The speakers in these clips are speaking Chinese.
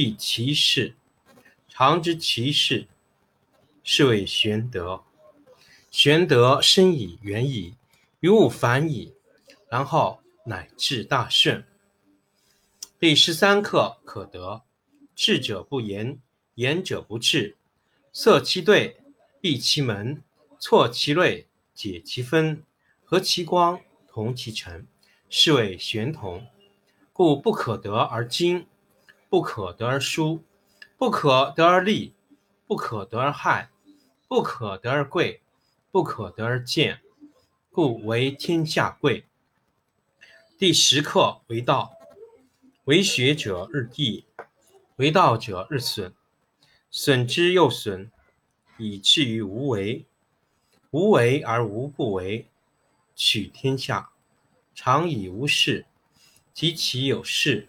亦其事，常知其事，是谓玄德。玄德深以，远矣，于物反矣，然后乃至大顺。第十三课可得。智者不言，言者不智。塞其兑，闭其门，错其锐，解其分，和其光，同其尘，是谓玄同。故不可得而精。不可得而疏，不可得而利，不可得而害，不可得而贵，不可得而贱，故为天下贵。第十课为道，为学者日益，为道者日损，损之又损，以至于无为。无为而无不为，取天下常以无事，及其有事。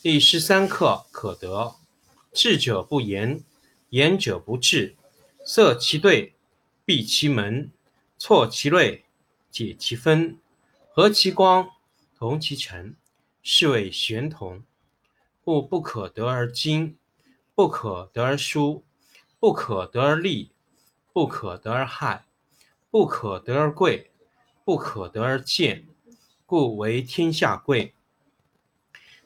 第十三课可得。智者不言，言者不智。塞其兑，闭其门，错其锐，解其分，和其光，同其尘，是谓玄同。故不可得而精，不可得而疏，不可得而利，不可得而害，不可得而贵，不可得而贱，故为天下贵。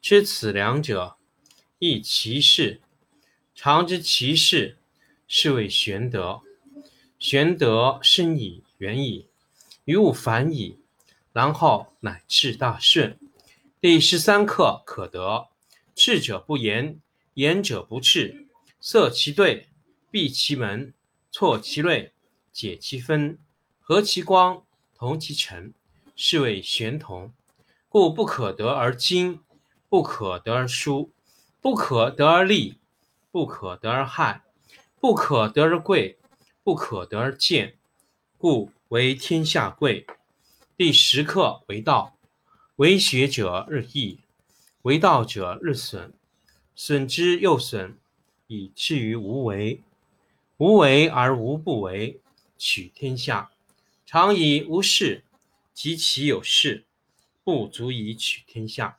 知此两者，亦其事。常知其事，是谓玄德。玄德深矣，远矣，于物反矣，然后乃至大顺。第十三课可得。智者不言，言者不智。塞其兑，闭其门，错其锐，解其分，和其光，同其尘，是谓玄同。故不可得而精。不可得而疏，不可得而利，不可得而害，不可得而贵，不可得而贱，故为天下贵。第十课为道，为学者日益，为道者日损，损之又损，以至于无为。无为而无不为，取天下常以无事，及其有事，不足以取天下。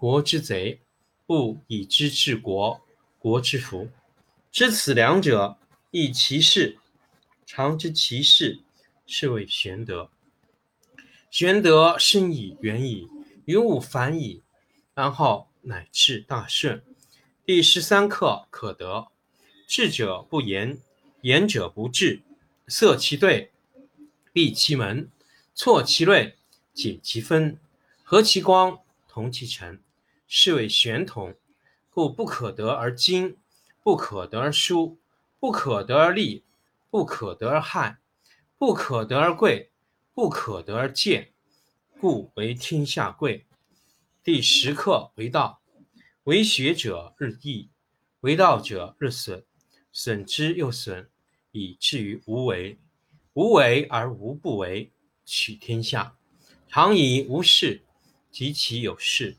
国之贼；不以知治国，国之福。知此两者，亦其事。常知其事，是谓玄德。玄德深矣，远矣，于物反矣，然后乃至大顺。第十三课可得。智者不言，言者不智。塞其兑，闭其门，错其锐，解其分，和其光，同其尘，是谓玄同。故不可得而精。不可得而疏，不可得而利，不可得而害，不可得而贵，不可得而贱，故为天下贵。第十课为道，为学者日益，为道者日损，损之又损，以至于无为。无为而无不为，取天下常以无事，及其有事，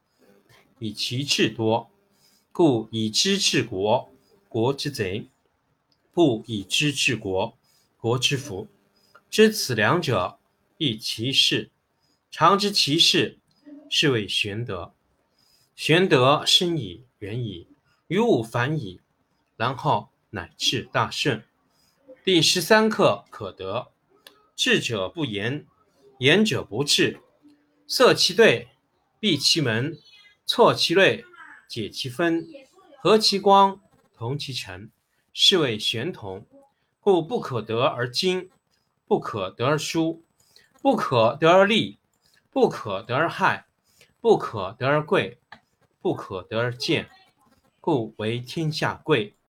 以其智多。故以知治国，国之贼。不以知治国，国之福。知此两者，亦其事。常知其事，是谓玄德。玄德深矣，远矣，于物反矣，然后乃至大顺。第十三课可得。智者不言，言者不智。塞其兑，闭其门，挫其锐，解其分，和其光，同其尘。是谓玄同，故不可得而精，不可得而疏，不可得而利，不可得而害，不可得而贵，不可得而贱，故为天下贵。